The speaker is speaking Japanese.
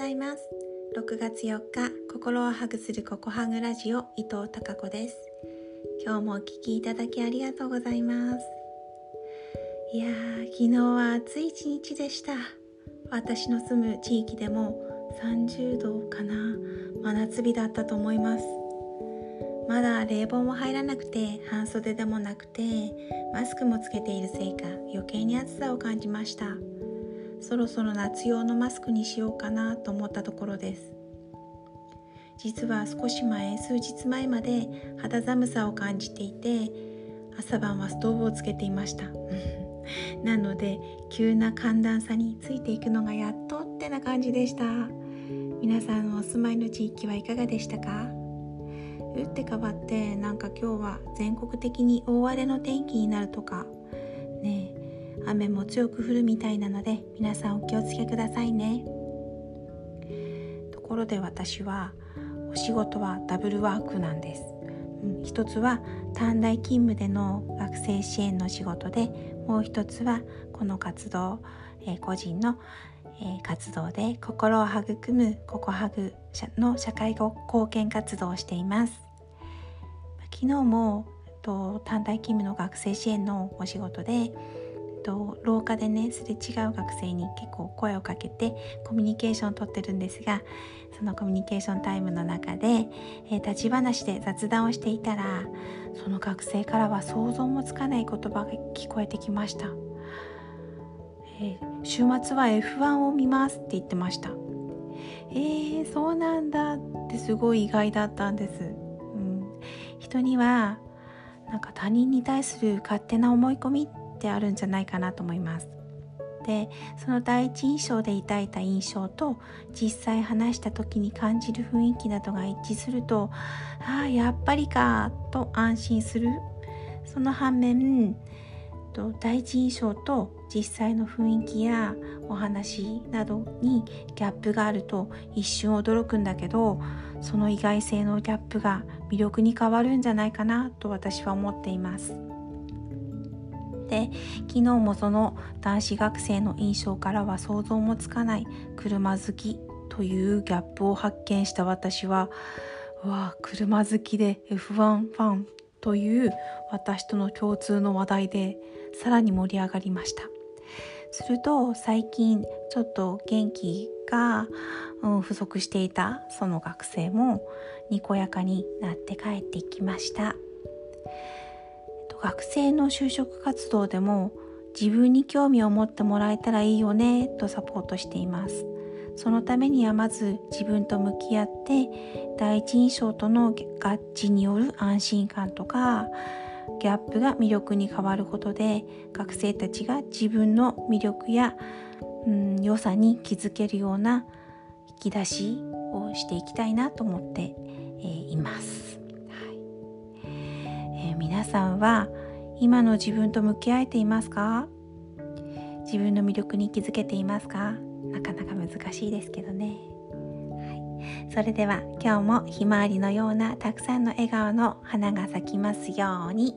ざいます。6月4日心をハグするココハグラジオ伊藤孝子です。今日もお聞きいただきありがとうございます。いやー昨日は暑い一日でした。私の住む地域でも30度かな真夏日だったと思います。まだ冷房も入らなくて半袖でもなくてマスクもつけているせいか余計に暑さを感じました。そろそろ夏用のマスクにしようかなと思ったところです。実は少し前数日前まで肌寒さを感じていて朝晩はストーブをつけていました。なので急な寒暖差についていくのがやっとってな感じでした。皆さんのお住まいの地域はいかがでしたか？打って変わってなんか今日は全国的に大荒れの天気になるとかね雨も強く降るみたいなので皆さんお気をつけくださいね。ところで私はお仕事はダブルワークなんです、うん、一つは短大勤務での学生支援の仕事でもう一つはこの活動、えー、個人のえ活動で心を育むココハグの社会貢献活動をしています。昨日もと短大勤務の学生支援のお仕事でと廊下でねすれ違う学生に結構声をかけてコミュニケーションをとってるんですがそのコミュニケーションタイムの中で、えー、立ち話で雑談をしていたらその学生からは想像もつかない言葉が聞こえてきました。えー週末は F1 を見ますって言ってました。えー、そうなんだってすごい意外だったんです、うん、人にはなんか他人に対する勝手な思い込みってあるんじゃないかなと思いますでその第一印象で抱いた印象と実際話した時に感じる雰囲気などが一致するとああやっぱりかと安心するその反面第一印象と実際の雰囲気やお話などにギャップがあると一瞬驚くんだけどその意外性のギャップが魅力に変わるんじゃないかなと私は思っています。で昨日もその男子学生の印象からは想像もつかない車好きというギャップを発見した私はわあ車好きで F1 ファンという私との共通の話題でさらに盛り上がりました。すると最近ちょっと元気が、うん、不足していたその学生もにこやかになって帰ってきました。学生の就職活動でも自分に興味を持ってもらえたらいいよねとサポートしています。そのためにはまず自分と向き合って第一印象との合致による安心感とかギャップが魅力に変わることで学生たちが自分の魅力や、うん、良さに気づけるような引き出しをしていきたいなと思って、えー、います、皆さんは今の自分と向き合えていますか？自分の魅力に気づけていますか？なかなか難しいですけどね、はい、それでは今日もひまわりのようなたくさんの笑顔の花が咲きますように。